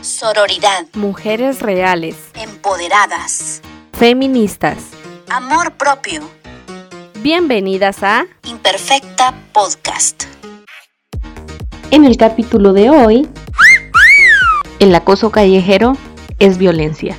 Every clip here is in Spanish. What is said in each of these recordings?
Sororidad. Mujeres reales. Empoderadas. Feministas. Amor propio. Bienvenidas a Imperfecta Podcast. En el capítulo de hoy, el acoso callejero es violencia.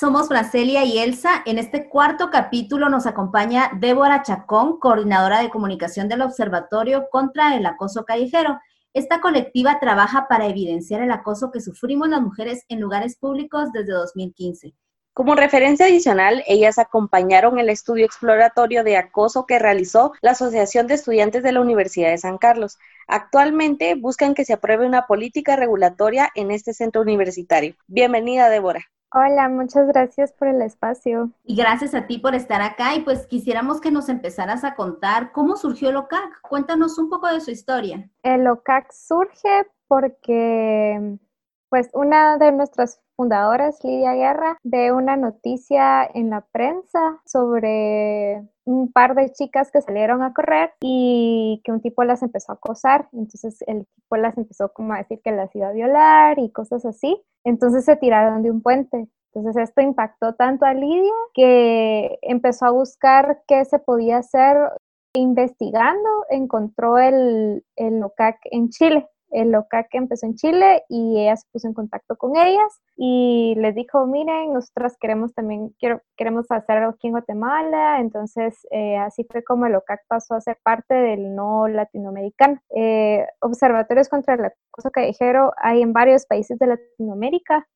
Somos Bracelia y Elsa. En este cuarto capítulo nos acompaña Débora Chacón, coordinadora de comunicación del Observatorio contra el Acoso Callejero. Esta colectiva trabaja para evidenciar el acoso que sufrimos las mujeres en lugares públicos desde 2015. Como referencia adicional, ellas acompañaron el estudio exploratorio de acoso que realizó la Asociación de Estudiantes de la Universidad de San Carlos. Actualmente buscan que se apruebe una política regulatoria en este centro universitario. Bienvenida, Débora. Hola, muchas gracias por el espacio. Y gracias a ti por estar acá y pues quisiéramos que nos empezaras a contar cómo surgió el OCAC. Cuéntanos un poco de su historia. El OCAC surge porque pues una de nuestras fundadoras, Lidia Guerra, ve una noticia en la prensa sobre un par de chicas que salieron a correr y que un tipo las empezó a acosar. Entonces el tipo las empezó como a decir que las iba a violar y cosas así. Entonces se tiraron de un puente. Entonces esto impactó tanto a Lidia que empezó a buscar qué se podía hacer. Investigando, encontró el, el en Chile el que empezó en Chile y ella se puso en contacto con ellas y les dijo, miren, nosotras queremos también, quiero, queremos hacer algo aquí en Guatemala, entonces eh, así fue como el OCAC pasó a ser parte del no latinoamericano. Eh, observatorios contra el acoso callejero hay en varios países de Latinoamérica,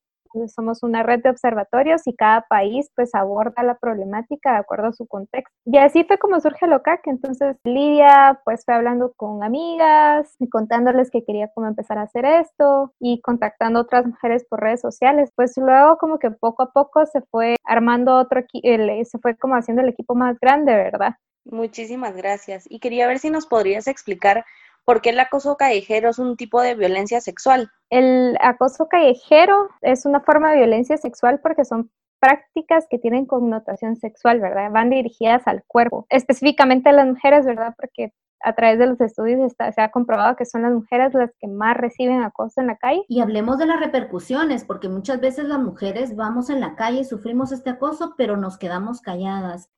somos una red de observatorios y cada país pues aborda la problemática de acuerdo a su contexto. Y así fue como surge el OCAC. Entonces Lidia pues fue hablando con amigas y contándoles que quería como empezar a hacer esto y contactando otras mujeres por redes sociales. Pues luego como que poco a poco se fue armando otro equipo, se fue como haciendo el equipo más grande, ¿verdad? Muchísimas gracias. Y quería ver si nos podrías explicar por qué el acoso callejero es un tipo de violencia sexual. El acoso callejero es una forma de violencia sexual porque son prácticas que tienen connotación sexual, ¿verdad? Van dirigidas al cuerpo, específicamente a las mujeres, ¿verdad? Porque a través de los estudios se ha comprobado que son las mujeres las que más reciben acoso en la calle. Y hablemos de las repercusiones, porque muchas veces las mujeres vamos en la calle, sufrimos este acoso, pero nos quedamos calladas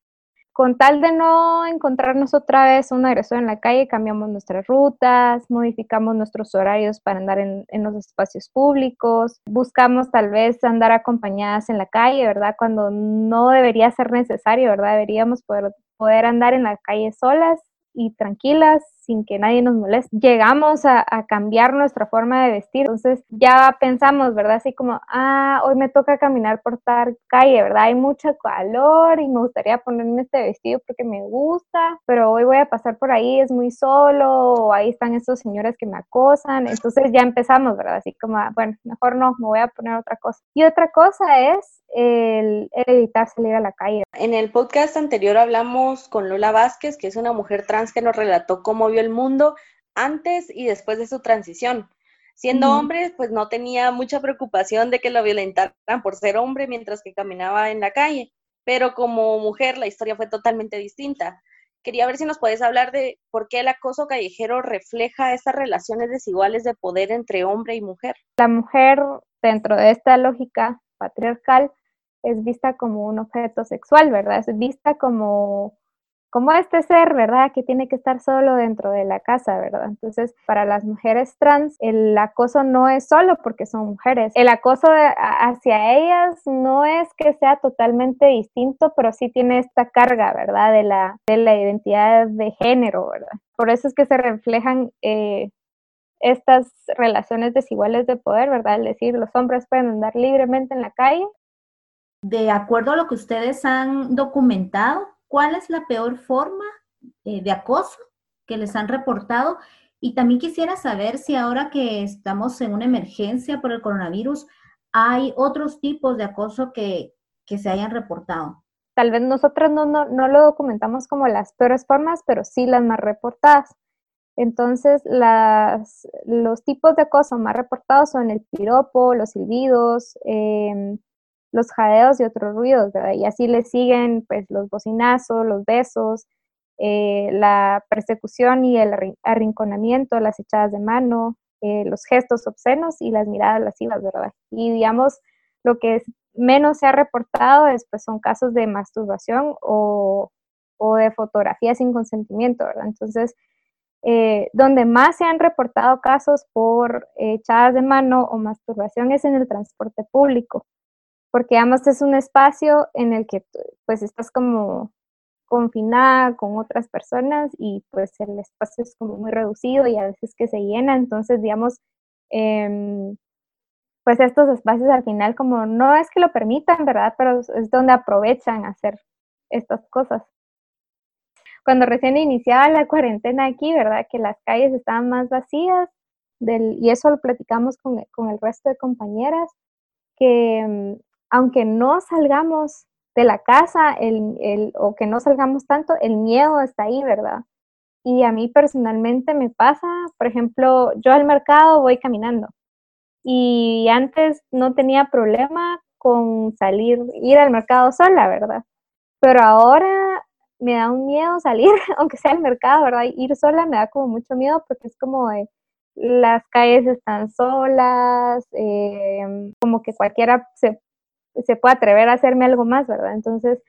con tal de no encontrarnos otra vez un agresor en la calle, cambiamos nuestras rutas, modificamos nuestros horarios para andar en, los espacios públicos, buscamos tal vez andar acompañadas en la calle, ¿verdad? Cuando no debería ser necesario, ¿verdad? Deberíamos poder, poder andar en la calle solas y tranquilas, sin que nadie nos moleste. Llegamos a, cambiar nuestra forma de vestir, entonces ya pensamos, ¿verdad? Así como, ah, hoy me toca caminar por tal calle, ¿verdad? Hay mucho calor y me gustaría ponerme este vestido porque me gusta, pero hoy voy a pasar por ahí, es muy solo, o ahí están estos señores que me acosan, entonces ya empezamos, ¿verdad? Así como, ah, bueno, mejor no, me voy a poner otra cosa. Y otra cosa es el, evitar salir a la calle. En el podcast anterior hablamos con Lola Vázquez, que es una mujer trans que nos relató cómo el mundo antes y después de su transición. Siendo hombre, pues no tenía mucha preocupación de que lo violentaran por ser hombre mientras que caminaba en la calle, pero como mujer la historia fue totalmente distinta. Quería ver si nos puedes hablar de por qué el acoso callejero refleja estas relaciones desiguales de poder entre hombre y mujer. La mujer, dentro de esta lógica patriarcal, es vista como un objeto sexual, ¿verdad? Es vista como como este ser, ¿verdad? Que tiene que estar solo dentro de la casa, ¿verdad? Entonces, para las mujeres trans, el acoso no es solo porque son mujeres. El acoso hacia ellas no es que sea totalmente distinto, pero sí tiene esta carga, ¿verdad? De la, de la identidad de género, ¿verdad? Por eso es que se reflejan eh, estas relaciones desiguales de poder, ¿verdad? Es decir, los hombres pueden andar libremente en la calle. De acuerdo a lo que ustedes han documentado, cuál es la peor forma eh, de acoso que les han reportado. Y también quisiera saber si ahora que estamos en una emergencia por el coronavirus, hay otros tipos de acoso que, se hayan reportado. Tal vez nosotros no, no, lo documentamos como las peores formas, pero sí las más reportadas. Entonces, los tipos de acoso más reportados son el piropo, los silbidos, em, los jadeos y otros ruidos, ¿verdad? Y así le siguen pues los bocinazos, los besos, eh, la persecución y el arrinconamiento, las echadas de mano, eh, los gestos obscenos y las miradas lascivas, ¿verdad? Y digamos, lo que menos se ha reportado es, pues, son casos de masturbación o, o de fotografía sin consentimiento, ¿verdad? Entonces, eh, donde más se han reportado casos por echadas de mano o masturbación es en el transporte público, porque además es un espacio en el que pues estás como confinada con otras personas y pues el espacio es como muy reducido y a veces que se llena, entonces digamos, em, pues estos espacios al final como no es que lo permitan, ¿verdad? Pero es donde aprovechan hacer estas cosas cuando recién iniciaba la cuarentena aquí, ¿verdad? Que las calles estaban más vacías, del, y eso lo platicamos con, el resto de compañeras, que mm, aunque no salgamos de la casa el, o que no salgamos tanto, el miedo está ahí, ¿verdad? Y a mí personalmente me pasa, por ejemplo, yo al mercado voy caminando y antes no tenía problema con salir, ir al mercado sola, ¿verdad? Pero ahora me da un miedo salir, aunque sea al mercado, ¿verdad? Ir sola me da como mucho miedo porque es como las calles están solas, em, como que cualquiera se, se puede atrever a hacerme algo más, ¿verdad? Entonces,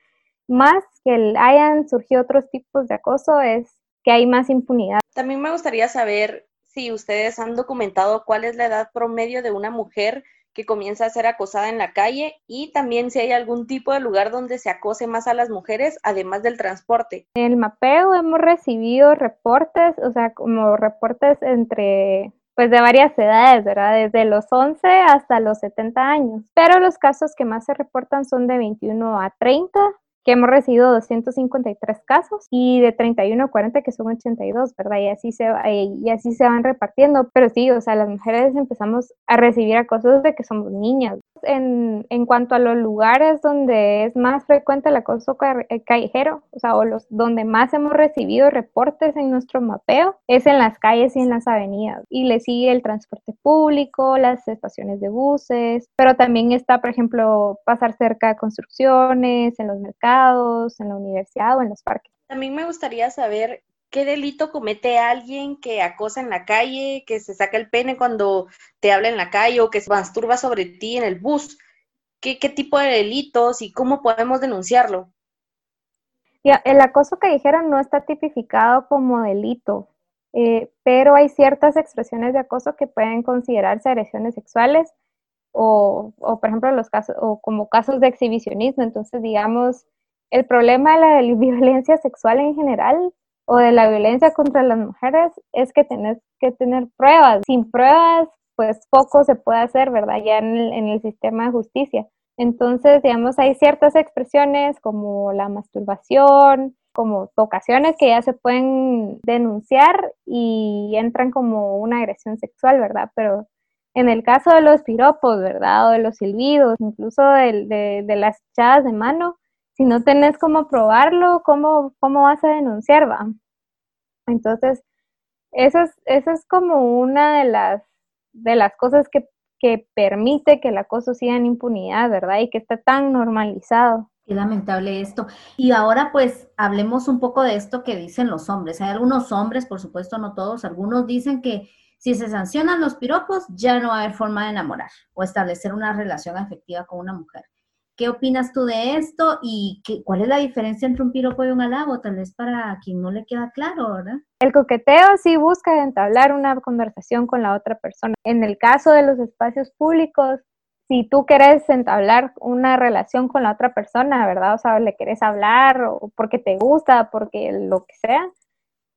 más que hayan surgido otros tipos de acoso es que hay más impunidad. También me gustaría saber si ustedes han documentado cuál es la edad promedio de una mujer que comienza a ser acosada en la calle y también si hay algún tipo de lugar donde se acose más a las mujeres, además del transporte. En el mapeo hemos recibido reportes, o sea, como reportes entre pues de varias edades, ¿verdad? Desde los 11 hasta los 70 años. Pero los casos que más se reportan son de 21 a 30 que hemos recibido 253 casos y de 31 a 40 que son 82, ¿verdad? Y así se y así se van repartiendo, pero sí, o sea, las mujeres empezamos a recibir acoso desde que somos niñas. En, en cuanto a los lugares donde es más frecuente el acoso eh, callejero, o sea, o los donde más hemos recibido reportes en nuestro mapeo, es en las calles y en las avenidas. Y le sigue el transporte público, las estaciones de buses, pero también está, por ejemplo, pasar cerca de construcciones, en los mercados en la universidad o en los parques. También me gustaría saber qué delito comete alguien que acosa en la calle, que se saca el pene cuando te habla en la calle o que se masturba sobre ti en el bus. ¿Qué, qué tipo de delitos y cómo podemos denunciarlo? el acoso callejero no está tipificado como delito, eh, pero hay ciertas expresiones de acoso que pueden considerarse agresiones sexuales o, o, por ejemplo, los casos, o como casos de exhibicionismo. Entonces, digamos, el problema de la violencia sexual en general o de la violencia contra las mujeres es que tenés que tener pruebas. Sin pruebas, pues poco se puede hacer, ¿verdad? Ya en el, en el sistema de justicia. Entonces, digamos, hay ciertas expresiones como la masturbación, como ocasiones que ya se pueden denunciar y entran como una agresión sexual, ¿verdad? Pero en el caso de los piropos, ¿verdad? O de los silbidos, incluso de, de, las echadas de mano, si no tenés cómo probarlo, ¿cómo, cómo vas a denunciar, va? Entonces, eso es, eso es como una de las, de las cosas que, que permite que el acoso siga en impunidad, ¿verdad? Y que está tan normalizado. Qué lamentable esto. Y ahora pues hablemos un poco de esto que dicen los hombres. Hay algunos hombres, por supuesto no todos, algunos dicen que si se sancionan los piropos ya no va a haber forma de enamorar o establecer una relación afectiva con una mujer. ¿Qué opinas tú de esto y qué, cuál es la diferencia entre un piropo y un halago? Tal vez para quien no le queda claro, ¿verdad? El coqueteo sí busca entablar una conversación con la otra persona. En el caso de los espacios públicos, si tú quieres entablar una relación con la otra persona, ¿verdad? O sea, le quieres hablar o porque te gusta, porque lo que sea,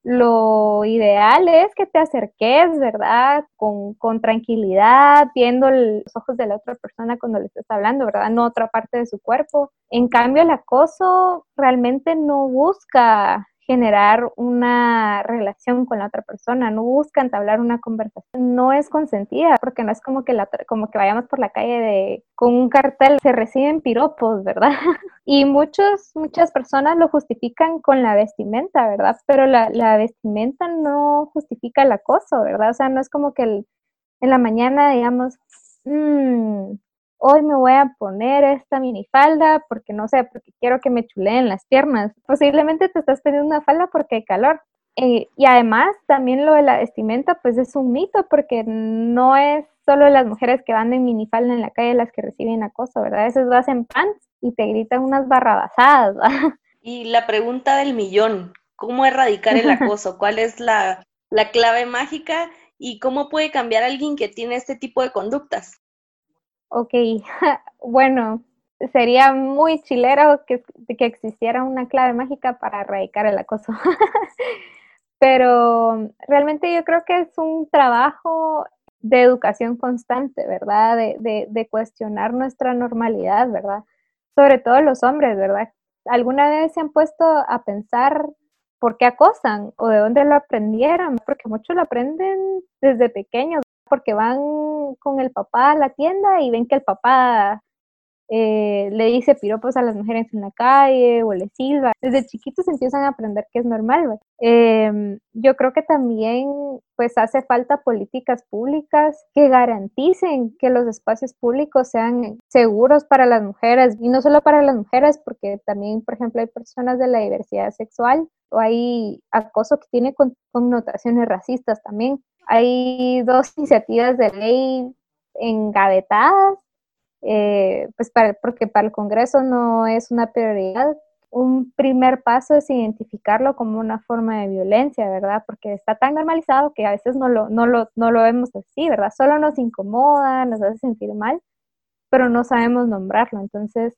lo ideal es que te acerques, ¿verdad? Con, con, tranquilidad, viendo los ojos de la otra persona cuando le estás hablando, ¿verdad? No otra parte de su cuerpo. En cambio, el acoso realmente no busca generar una relación con la otra persona, no busca entablar una conversación, no es consentida, porque no es como que, la, como que vayamos por la calle de, con un cartel, se reciben piropos, ¿verdad? Y muchos, muchas personas lo justifican con la vestimenta, ¿verdad? Pero la, vestimenta no justifica el acoso, ¿verdad? O sea, no es como que en la mañana, digamos, mmm, hoy me voy a poner esta minifalda porque no sé, porque quiero que me chuleen las piernas. Posiblemente te estás poniendo una falda porque hay calor. Eh, y además también lo de la vestimenta pues es un mito porque no es solo las mujeres que van en minifalda en la calle las que reciben acoso, ¿verdad? A veces vas en pants y te gritan unas barrabasadas. Y la pregunta del millón, ¿cómo erradicar el acoso? ¿Cuál es la, la clave mágica y cómo puede cambiar alguien que tiene este tipo de conductas? Ok, bueno, sería muy chilero que, que existiera una clave mágica para erradicar el acoso. Pero realmente yo creo que es un trabajo de educación constante, ¿verdad? De, de, cuestionar nuestra normalidad, ¿verdad? Sobre todo los hombres, ¿verdad? ¿Alguna vez se han puesto a pensar por qué acosan o de dónde lo aprendieron? Porque muchos lo aprenden desde pequeños, porque van con el papá a la tienda y ven que el papá eh, le dice piropos a las mujeres en la calle o le silba. Desde chiquitos empiezan a aprender que es normal. Em, yo creo que también pues hace falta políticas públicas que garanticen que los espacios públicos sean seguros para las mujeres y no solo para las mujeres porque también por ejemplo hay personas de la diversidad sexual o hay acoso que tiene connotaciones racistas también. Hay dos iniciativas de ley engavetadas eh, pues porque para el Congreso no es una prioridad. Un primer paso es identificarlo como una forma de violencia, ¿verdad? Porque está tan normalizado que a veces no lo, no lo, no lo vemos así, ¿verdad? Solo nos incomoda, nos hace sentir mal, pero no sabemos nombrarlo. Entonces,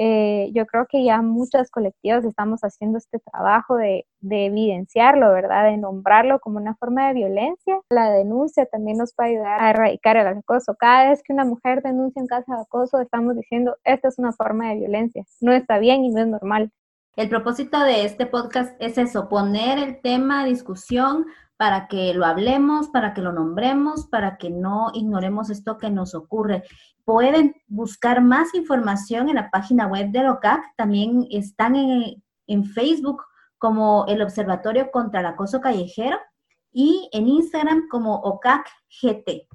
eh, yo creo que ya muchas colectivas estamos haciendo este trabajo de, evidenciarlo, ¿verdad? De nombrarlo como una forma de violencia. La denuncia también nos puede ayudar a erradicar el acoso. Cada vez que una mujer denuncia un caso de acoso, estamos diciendo, esta es una forma de violencia. No está bien y no es normal. El propósito de este podcast es eso, poner el tema a discusión para que lo hablemos, para que lo nombremos, para que no ignoremos esto que nos ocurre. Pueden buscar más información en la página web de OCAC, también están en, en Facebook como el Observatorio contra el Acoso Callejero y en Instagram como OCAC GT.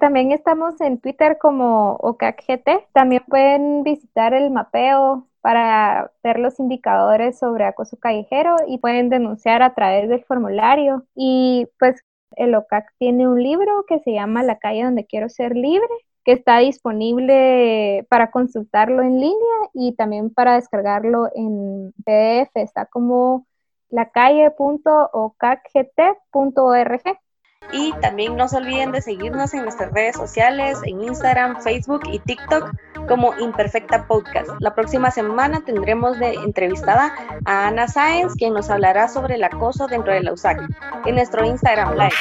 También estamos en Twitter como OCAC GT. También pueden visitar el mapeo para ver los indicadores sobre acoso callejero y pueden denunciar a través del formulario. Y pues el OCAC tiene un libro que se llama La calle donde quiero ser libre, que está disponible para consultarlo en línea y también para descargarlo en PDF. Está como lacalle.ocacgt.org. Y también no se olviden de seguirnos en nuestras redes sociales, en Instagram, Facebook y TikTok como Imperfecta Podcast. La próxima semana tendremos de entrevistada a Ana Sáenz, quien nos hablará sobre el acoso dentro de la USAC en nuestro Instagram Live.